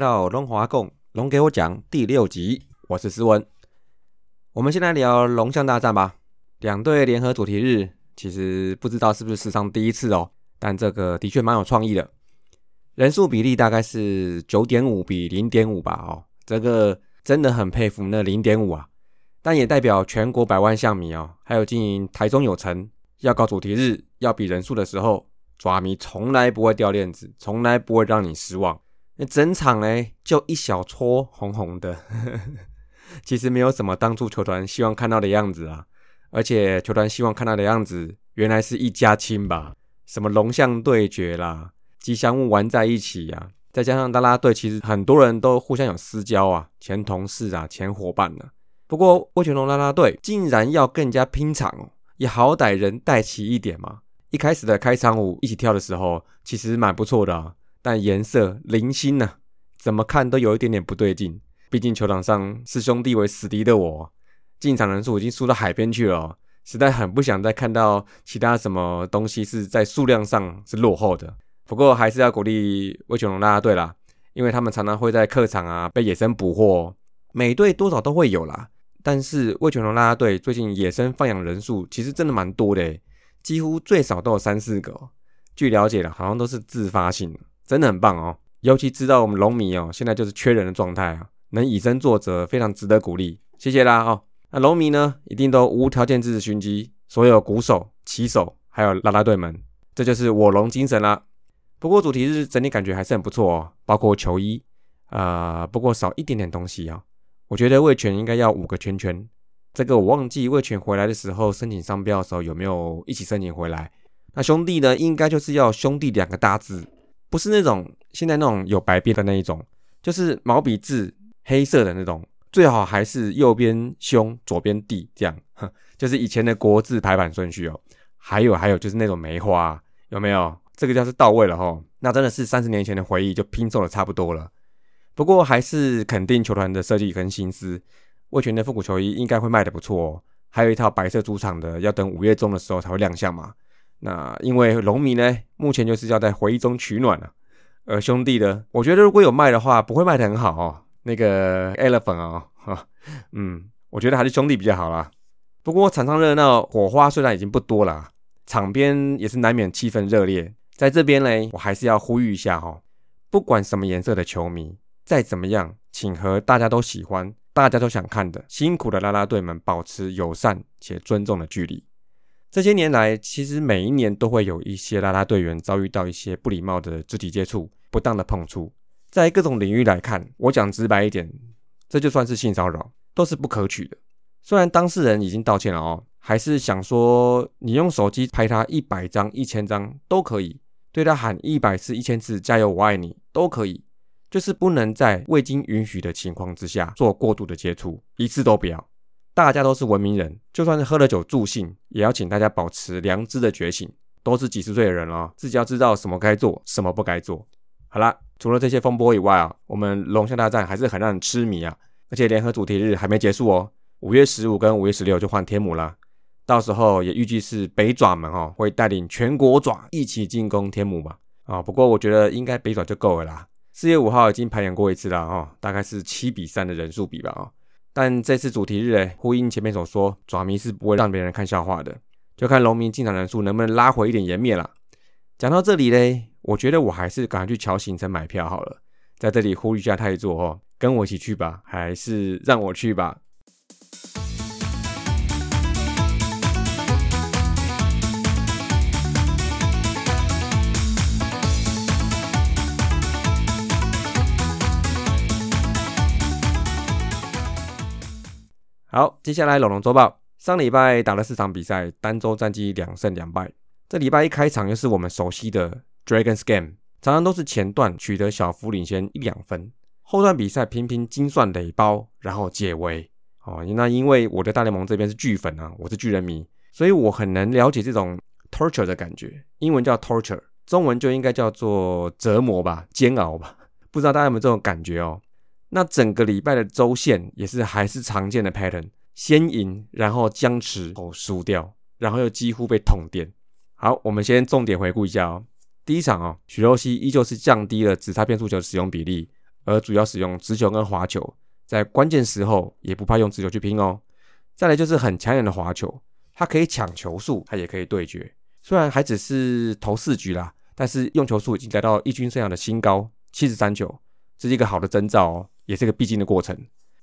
到龙华共龙给我讲第六集，我是思文。我们先来聊龙象大战吧。两队联合主题日，其实不知道是不是史上第一次哦，但这个的确蛮有创意的。人数比例大概是九点五比零点五吧，哦，这个真的很佩服那零点五啊。但也代表全国百万象迷哦，还有经营台中有成要搞主题日要比人数的时候，爪迷从来不会掉链子，从来不会让你失望。整场呢，就一小撮红红的，其实没有什么当初球团希望看到的样子啊。而且球团希望看到的样子，原来是一家亲吧？什么龙象对决啦，吉祥物玩在一起呀，再加上啦啦队，其实很多人都互相有私交啊，前同事啊，前伙伴呢。不过魏全龙啦啦队竟然要更加拼场哦，也好歹人带齐一点嘛。一开始的开场舞一起跳的时候，其实蛮不错的啊，但颜色零星呢，怎么看都有一点点不对劲。毕竟球场上是兄弟为死敌的我，进场人数已经输到海边去了，实在很不想再看到其他什么东西是在数量上是落后的。不过还是要鼓励魏全龙啦啦队啦，因为他们常常会在客场啊被野生捕获，每队多少都会有啦。但是魏全龙啦啦队最近野生放养人数其实真的蛮多的，几乎最少都有三四个。据了解了，好像都是自发性，真的很棒哦。尤其知道我们龙迷哦，现在就是缺人的状态啊，能以身作则，非常值得鼓励，谢谢啦哦。那龙迷呢，一定都无条件支持勋基，所有鼓手、骑手还有啦啦队们，这就是我龙精神啦。不过主题日整体感觉还是很不错哦，包括球衣啊，不过少一点点东西啊。我觉得卫权应该要五个圈圈，这个我忘记卫权回来的时候申请商标的时候有没有一起申请回来。那兄弟呢，应该就是要兄弟两个大字，不是那种现在那种有白边的那一种，就是毛笔字黑色的那种，最好还是右边兄左边弟这样，就是以前的国字排版顺序哦。还有还有就是那种梅花，有没有？这个叫是到位了哈，那真的是三十年前的回忆就拼凑的差不多了。不过还是肯定球团的设计跟心思，魏权的复古球衣应该会卖的不错哦。还有一套白色主场的，要等五月中的时候才会亮相嘛。那因为龙迷呢，目前就是要在回忆中取暖了。而兄弟的，我觉得如果有卖的话，不会卖的很好哦。那个 Elephant 啊，哈，嗯，我觉得还是兄弟比较好啦。不过场上热闹，火花虽然已经不多了，场边也是难免气氛热烈。在这边呢，我还是要呼吁一下哈，不管什么颜色的球迷。再怎么样，请和大家都喜欢、大家都想看的辛苦的啦啦队们保持友善且尊重的距离。这些年来，其实每一年都会有一些啦啦队员遭遇到一些不礼貌的肢体接触、不当的碰触。在各种领域来看，我讲直白一点，这就算是性骚扰，都是不可取的。虽然当事人已经道歉了哦，还是想说，你用手机拍他一百张、一千张都可以，对他喊一百次、一千次“加油，我爱你”都可以。就是不能在未经允许的情况之下做过度的接触，一次都不要。大家都是文明人，就算是喝了酒助兴，也要请大家保持良知的觉醒。都是几十岁的人了，自己要知道什么该做，什么不该做。好了，除了这些风波以外啊，我们龙象大战还是很让人痴迷啊。而且联合主题日还没结束哦，五月十五跟五月十六就换天母了，到时候也预计是北爪们哦会带领全国爪一起进攻天母吧。啊，不过我觉得应该北爪就够了啦。四月五号已经排演过一次了哦，大概是七比三的人数比吧哦。但这次主题日诶，呼应前面所说，爪迷是不会让别人看笑话的，就看农民进场人数能不能拉回一点颜面啦。讲到这里嘞，我觉得我还是赶快去瞧行程买票好了，在这里呼吁一下太座哦，跟我一起去吧，还是让我去吧。好，接下来龙龙周报。上礼拜打了四场比赛，单周战绩两胜两败。这礼拜一开场又是我们熟悉的 Dragons Game，常常都是前段取得小幅领先一两分，后段比赛频频精算垒包，然后解围。哦，那因为我的大联盟这边是巨粉啊，我是巨人迷，所以我很能了解这种 torture 的感觉。英文叫 torture，中文就应该叫做折磨吧，煎熬吧。不知道大家有没有这种感觉哦？那整个礼拜的周线也是还是常见的 pattern，先赢，然后僵持后输掉，然后又几乎被捅电。好，我们先重点回顾一下哦。第一场哦，许若曦依旧是降低了直插变速球的使用比例，而主要使用直球跟滑球，在关键时候也不怕用直球去拼哦。再来就是很抢眼的滑球，它可以抢球数，它也可以对决。虽然还只是头四局啦，但是用球数已经来到一军生涯的新高七十三球，这是一个好的征兆哦，也是个必经的过程。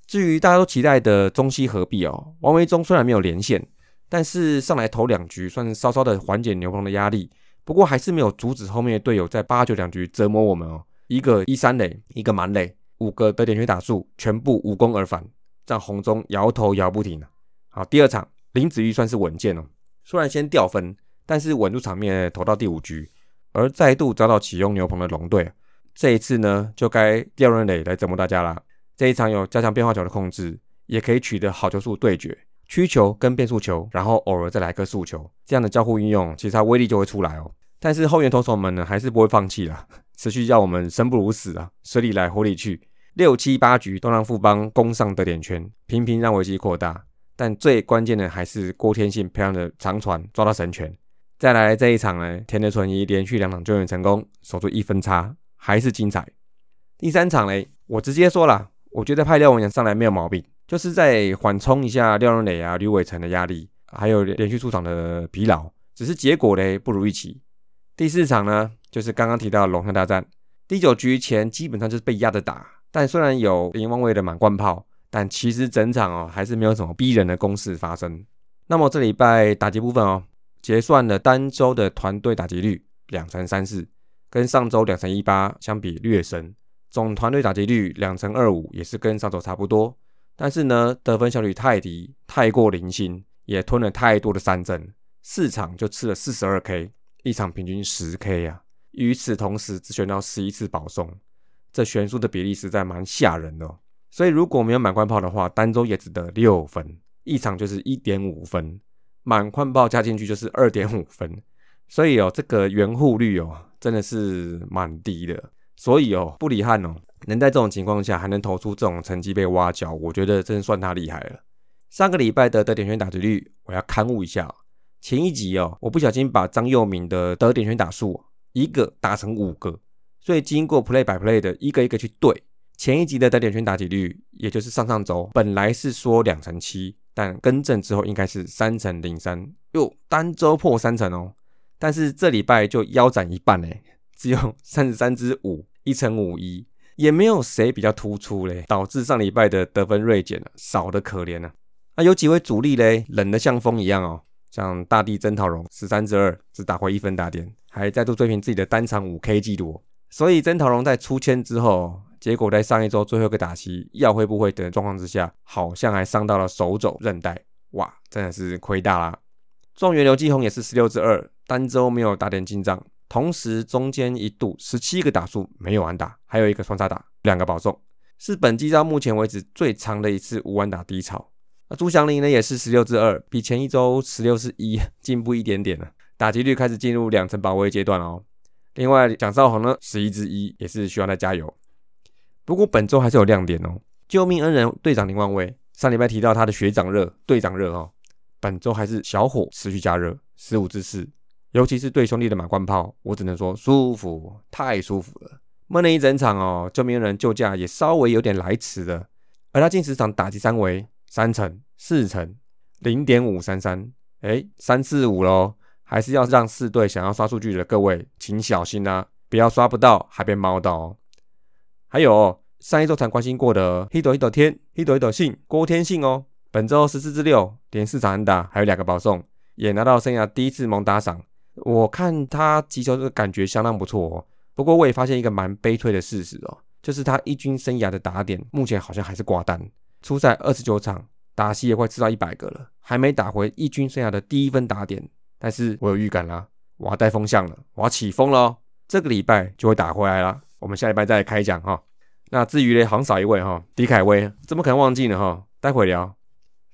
至于大家都期待的中西合璧哦，王维忠虽然没有连线，但是上来投两局算是稍稍的缓解牛棚的压力，不过还是没有阻止后面的队友在八九两局折磨我们哦。一个一三垒，一个满垒，五个得点圈打数全部无功而返，让红中摇头摇不停好，第二场林子玉算是稳健哦，虽然先掉分，但是稳住场面投到第五局，而再度遭到启用牛棚的龙队，这一次呢就该廖润磊来折磨大家啦。这一场有加强变化球的控制，也可以取得好球数对决，曲球跟变速球，然后偶尔再来个速球，这样的交互运用，其实它威力就会出来哦。但是后援投手们呢还是不会放弃啦，持续叫我们生不如死啊，水里来火里去，六七八局都让富邦攻上得点圈，频频让危机扩大。但最关键的还是郭天信培养的长传抓到神拳。再来这一场呢，田德纯一连续两场救援成功，守住一分差，还是精彩。第三场嘞，我直接说了，我觉得派廖文阳上来没有毛病，就是在缓冲一下廖荣磊啊、吕伟成的压力，还有连续出场的疲劳，只是结果嘞不如预期。第四场呢，就是刚刚提到龙象大战，第九局前基本上就是被压着打，但虽然有林王伟的满贯炮。但其实整场哦还是没有什么逼人的攻势发生。那么这礼拜打击部分哦，结算了单周的团队打击率两成三四，跟上周两成一八相比略升。总团队打击率两成二五，也是跟上周差不多。但是呢，得分效率太低，太过零星，也吞了太多的三振，四场就吃了四十二 K，一场平均十 K 啊。与此同时，只选到十一次保送，这悬殊的比例实在蛮吓人的。所以如果没有满贯炮的话，单周也只得六分，一场就是一点五分，满贯炮加进去就是二点五分，所以哦，这个圆护率哦真的是蛮低的。所以哦，布里汉哦能在这种情况下还能投出这种成绩被挖角，我觉得真算他厉害了。上个礼拜的得点圈打击率，我要刊物一下。前一集哦，我不小心把张佑铭的得点圈打数一个打成五个，所以经过 play by play 的一个一个去对。前一集的得点圈打击率，也就是上上周本来是说两成七，但更正之后应该是三成零三，哟，单周破三成哦。但是这礼拜就腰斩一半嘞，只有 三十三支五，一成五一，也没有谁比较突出嘞，导致上礼拜的得分锐减了，少的可怜啊。那有几位主力嘞，冷的像风一样哦，像大地真桃荣十三支二，只打回一分打点，还再度追平自己的单场五 K 纪录。所以曾陶荣在出签之后。结果在上一周最后一个打席要会不会等状况之下，好像还伤到了手肘韧带，哇，真的是亏大啦！状元刘继宏也是十六支二，单周没有打点进账，同时中间一度十七个打数没有安打，还有一个双杀打，两个保送，是本季到目前为止最长的一次无安打低潮。那朱祥林呢也是十六支二，比前一周十六支一进步一点点了，打击率开始进入两成保卫阶段哦。另外蒋少宏呢十一支一，也是需要再加油。不过本周还是有亮点哦！救命恩人队长林万威，上礼拜提到他的学长热、队长热哦，本周还是小火持续加热，十五支四，尤其是对兄弟的马贯炮，我只能说舒服，太舒服了。闷了一整场哦，救命人救驾也稍微有点来迟了，而他进十场打击三围三成、四成、零点五三三，哎，三四五喽，还是要让四队想要刷数据的各位请小心啊，不要刷不到还被猫到哦。还有上一周才关心过的 Hido Hido 天 Hido Hido 信郭天信哦，本周十四至六连四场安打，还有两个保送，也拿到生涯第一次蒙打赏。我看他击球的感觉相当不错哦。不过我也发现一个蛮悲催的事实哦，就是他一军生涯的打点目前好像还是挂单。出赛二十九场，打戏也快吃到一百个了，还没打回一军生涯的第一分打点。但是我有预感啦，我要带风向了，我要起风了哦，这个礼拜就会打回来了。我们下礼拜再开讲哈。那至于嘞，好像少一位哈，迪凯威，怎么可能忘记呢哈？待会聊。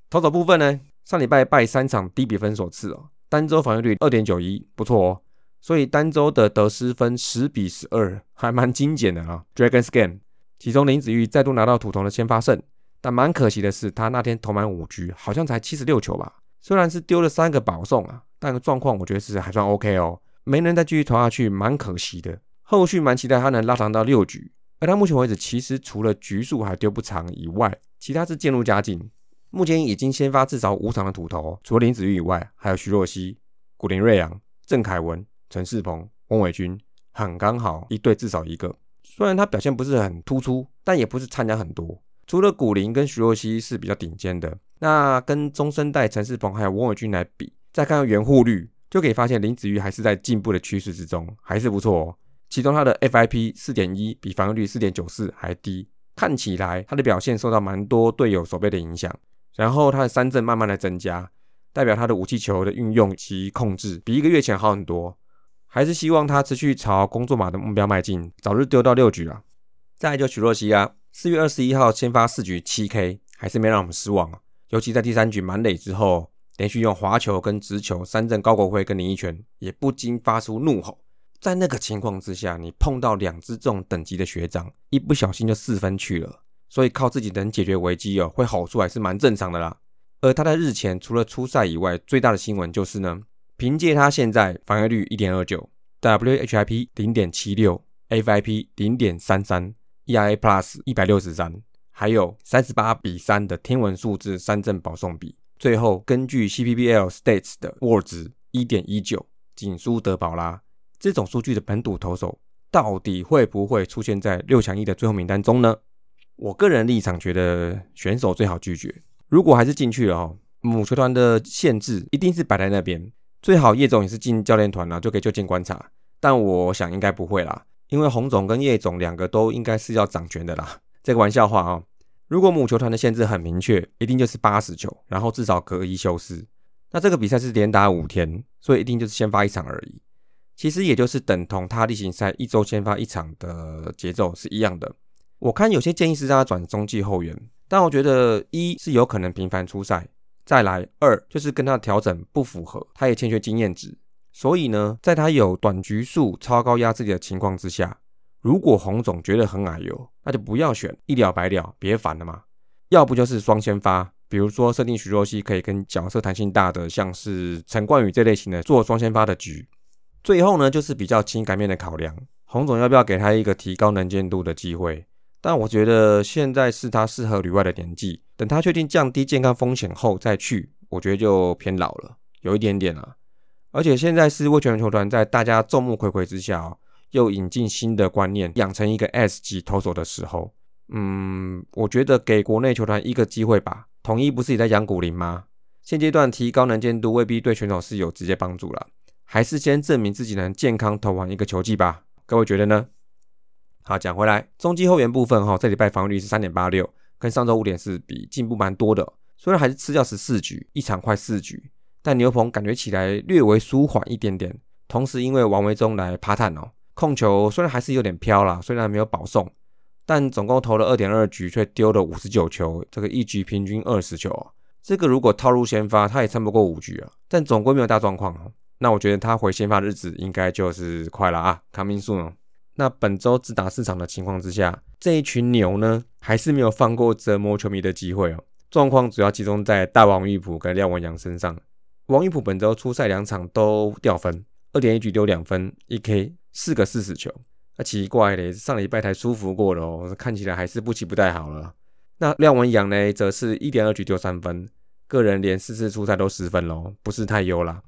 投手部分呢，上礼拜败三场低比分所赐哦，单周防御率二点九一，不错哦。所以单周的得失分十比十二，还蛮精简的啊。Dragon Scan，其中林子玉再度拿到土头的先发胜，但蛮可惜的是，他那天投满五局，好像才七十六球吧。虽然是丢了三个保送啊，但状况我觉得是还算 OK 哦。没能再继续投下去，蛮可惜的。后续蛮期待他能拉长到六局。而他目前为止，其实除了局数还丢不长以外，其他是渐入佳境。目前已经先发至少五场的土头，除了林子玉以外，还有徐若曦、古林瑞阳、郑凯文、陈世鹏、翁伟军，很刚好一队至少一个。虽然他表现不是很突出，但也不是参加很多。除了古林跟徐若曦是比较顶尖的，那跟中生代陈世鹏还有翁伟军来比，再看看援护率，就可以发现林子玉还是在进步的趋势之中，还是不错哦。其中他的 FIP 四点一比防御率四点九四还低，看起来他的表现受到蛮多队友守备的影响。然后他的三振慢慢的增加，代表他的武器球的运用及控制比一个月前好很多。还是希望他持续朝工作码的目标迈进，早日丢到六局啊！再来就许若曦啊，四月二十一号先发四局七 K，还是没让我们失望啊。尤其在第三局满垒之后，连续用滑球跟直球三振高国辉跟林一泉，也不禁发出怒吼。在那个情况之下，你碰到两只这种等级的学长，一不小心就四分去了。所以靠自己能解决危机哦，会吼出来是蛮正常的啦。而他在日前除了出赛以外，最大的新闻就是呢。凭借他现在防御率一点二九，WHIP 零点七六，FIP 零点三三，ERA Plus 一百六十三，还有三十八比三的天文数字三振保送比，最后根据 CPBL States 的 WAR 值一点一九，仅输德保拉。这种数据的本土投手，到底会不会出现在六强一的最后名单中呢？我个人立场觉得，选手最好拒绝。如果还是进去了哦，母球团的限制一定是摆在那边。最好叶总也是进教练团了，就可以就近观察。但我想应该不会啦，因为洪总跟叶总两个都应该是要掌权的啦。这个玩笑话啊，如果母球团的限制很明确，一定就是八十球，然后至少隔一休四。那这个比赛是连打五天，所以一定就是先发一场而已。其实也就是等同他例行赛一周先发一场的节奏是一样的。我看有些建议是让他转中继后援，但我觉得一是有可能频繁出赛。再来二就是跟他的调整不符合，他也欠缺经验值，所以呢，在他有短局数超高压制的情况之下，如果洪总觉得很矮油，那就不要选，一了百了，别烦了嘛。要不就是双先发，比如说设定徐若曦可以跟角色弹性大的，像是陈冠宇这类型的做双先发的局。最后呢，就是比较情感面的考量，洪总要不要给他一个提高能见度的机会？但我觉得现在是他适合旅外的年纪。等他确定降低健康风险后再去，我觉得就偏老了，有一点点啊。而且现在是魏全球团在大家众目睽睽之下，又引进新的观念，养成一个 S 级投手的时候，嗯，我觉得给国内球团一个机会吧。统一不是也在养古林吗？现阶段提高能见度未必对选手是有直接帮助了，还是先证明自己能健康投完一个球季吧。各位觉得呢？好，讲回来，中继后援部分哈，这礼拜防御率是三点八六。跟上周五点四比进步蛮多的，虽然还是吃掉十四局，一场快四局，但牛棚感觉起来略微舒缓一点点。同时因为王维忠来爬探哦，控球虽然还是有点飘啦，虽然没有保送，但总共投了二点二局，却丢了五十九球，这个一局平均二十球啊，这个如果套入先发，他也撑不过五局啊。但总归没有大状况哦，那我觉得他回先发的日子应该就是快了啊，coming soon。那本周只打四场的情况之下，这一群牛呢，还是没有放过折磨球迷的机会哦。状况主要集中在大王玉普跟廖文阳身上。王玉普本周出赛两场都掉分，二点一局丢两分，一 K 四个四死球。那奇怪嘞，上礼拜才舒服过了哦，看起来还是不期不待好了。那廖文阳呢，则是一点二局丢三分，个人连四次出赛都失分喽，不是太优啦。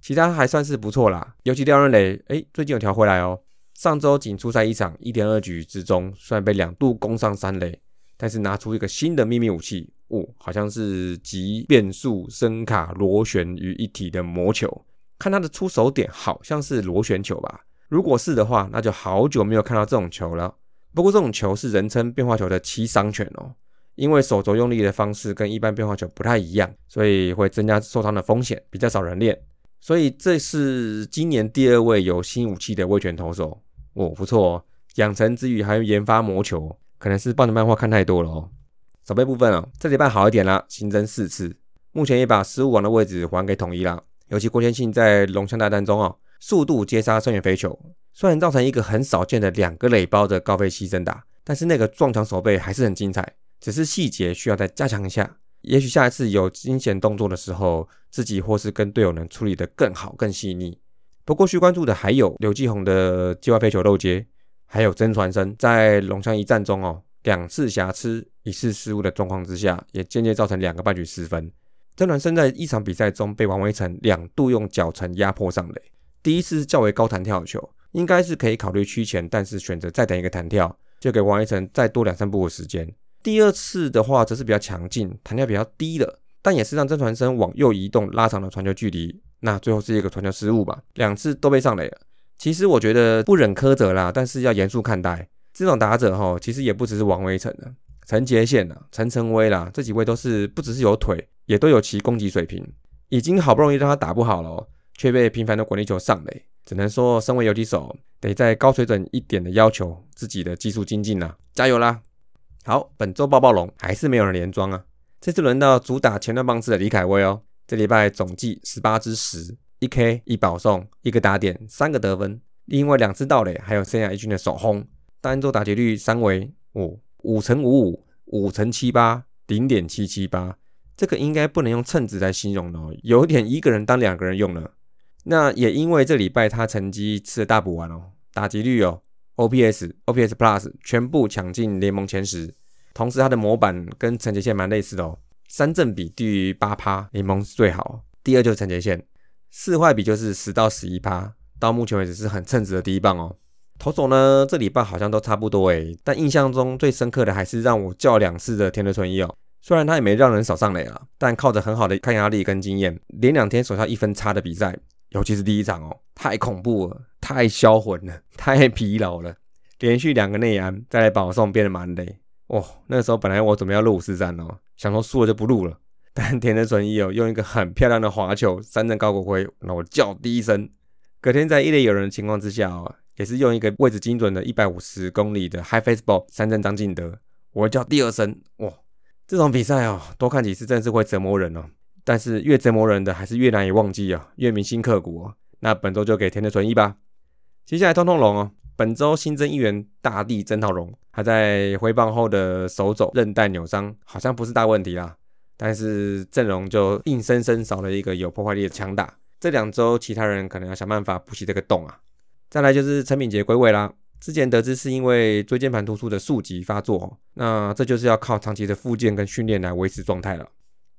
其他还算是不错啦，尤其廖仁磊，哎，最近有调回来哦。上周仅出赛一场，一点二局之中，虽然被两度攻上三垒，但是拿出一个新的秘密武器，哦，好像是集变速、声卡、螺旋于一体的魔球。看他的出手点，好像是螺旋球吧？如果是的话，那就好久没有看到这种球了。不过这种球是人称变化球的七伤拳哦，因为手肘用力的方式跟一般变化球不太一样，所以会增加受伤的风险，比较少人练。所以这是今年第二位有新武器的威权投手。哦，不错哦，养成之余还有研发魔球，可能是棒的漫画看太多了哦。守备部分哦，这礼拜好一点啦，新增四次，目前也把失误王的位置还给统一啦。尤其郭天信在龙枪大战中哦，速度接杀深远飞球，虽然造成一个很少见的两个垒包的高飞牺牲打，但是那个撞墙守备还是很精彩，只是细节需要再加强一下。也许下一次有惊险动作的时候，自己或是跟队友能处理得更好、更细腻。不过需关注的还有刘继宏的界外飞球漏接，还有曾传生，在龙象一战中哦，两次瑕疵、一次失误的状况之下，也间接造成两个半局失分。曾传生在一场比赛中被王威成两度用脚程压迫上垒，第一次是较为高弹跳球，应该是可以考虑区前，但是选择再等一个弹跳，就给王威成再多两三步的时间。第二次的话则是比较强劲，弹跳比较低的，但也是让曾传生往右移动，拉长了传球距离。那最后是一个传球失误吧，两次都被上垒了。其实我觉得不忍苛责啦，但是要严肃看待这种打者哈。其实也不只是王威成的，陈杰宪啊、陈成威啦，这几位都是不只是有腿，也都有其攻击水平。已经好不容易让他打不好了，却被频繁的滚地球上垒，只能说身为游击手，得在高水准一点的要求自己的技术精进呐，加油啦！好，本周暴暴龙还是没有人连庄啊，这次轮到主打前段棒次的李凯威哦。这礼拜总计十八支十，一 K 一保送，一个打点，三个得分，另外两次盗垒，还有生涯一军的首轰，单周打击率三为五五乘五五五乘七八零点七七八，这个应该不能用称值来形容哦，有点一个人当两个人用了。那也因为这礼拜他成绩吃了大补丸哦，打击率哦，OPS OPS Plus 全部抢进联盟前十，同时他的模板跟陈杰宪蛮类似的哦。三振比低于八趴，联盟是最好。第二就是陈杰宪，四坏比就是十到十一趴，到目前为止是很称职的第一棒哦。投手呢，这礼拜好像都差不多诶，但印象中最深刻的还是让我叫两次的田德纯一哦。虽然他也没让人少上垒了，但靠着很好的抗压力跟经验，连两天手下一分差的比赛，尤其是第一场哦，太恐怖了，太销魂了，太疲劳了，连续两个内安，再来保送变得蛮累。哦，那时候本来我准备要录五四三哦，想说输了就不录了。但田德纯一哦，用一个很漂亮的滑球三振高国辉，那我叫第一声。隔天在一垒有人的情况之下哦，也是用一个位置精准的一百五十公里的 high face ball 三振张敬德，我叫第二声。哇，这种比赛哦，多看几次真是会折磨人哦。但是越折磨人的还是越难以忘记啊，越铭心刻骨哦。那本周就给田德纯一吧。接下来通通龙哦。本周新增一员大地曾浩荣，他在挥棒后的手肘韧带扭伤，好像不是大问题啦。但是阵容就硬生生少了一个有破坏力的强打，这两周其他人可能要想办法补齐这个洞啊。再来就是陈敏杰归位啦，之前得知是因为椎间盘突出的数级发作，那这就是要靠长期的复健跟训练来维持状态了。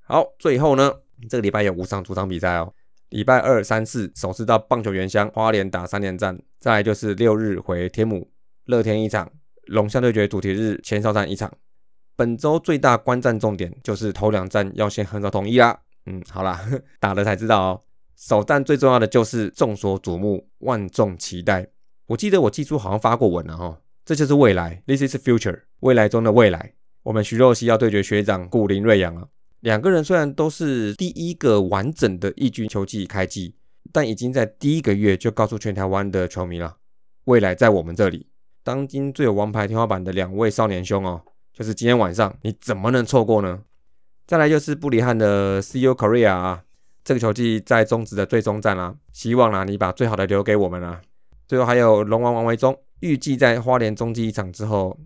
好，最后呢，这个礼拜有五场主场比赛哦。礼拜二、三、四首次到棒球原乡花莲打三连战，再来就是六日回天母乐天一场，龙象对决主题日前哨战一场。本周最大观战重点就是头两站要先横扫统一啦。嗯，好啦，打了才知道哦。首战最重要的就是众所瞩目、万众期待。我记得我记出好像发过文了哈，这就是未来，This is future，未来中的未来。我们徐若曦要对决学长古林瑞阳了。两个人虽然都是第一个完整的义军球季开季，但已经在第一个月就告诉全台湾的球迷了，未来在我们这里。当今最有王牌天花板的两位少年兄哦，就是今天晚上你怎么能错过呢？再来就是布里汉的 C U Korea 啊，这个球季在中职的最终战啊，希望啦你把最好的留给我们啊。最后还有龙王王维忠，预计在花莲中继一场之后，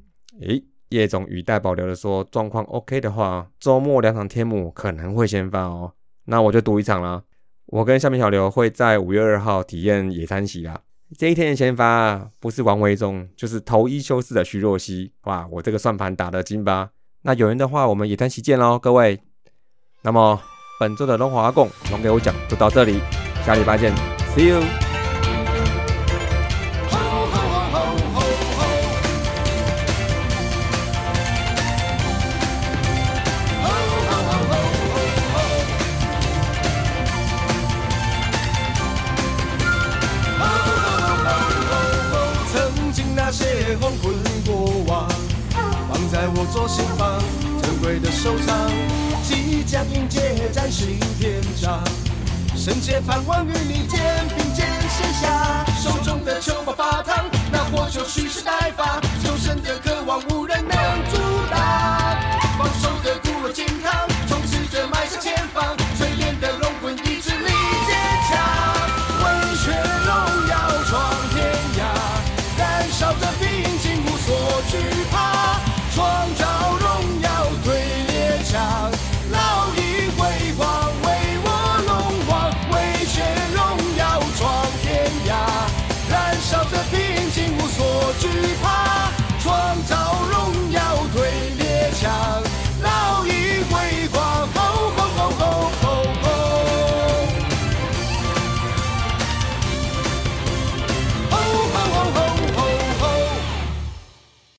诶。叶总语带保留的说，状况 OK 的话，周末两场天母可能会先发哦。那我就赌一场了。我跟下面小刘会在五月二号体验野餐席啦。这一天的先发不是王维忠，就是投一休四的徐若曦。哇，我这个算盘打得精吧？那有人的话，我们野餐席见喽，各位。那么本周的龙华共龙给我讲就到这里，下礼拜见，See you。深切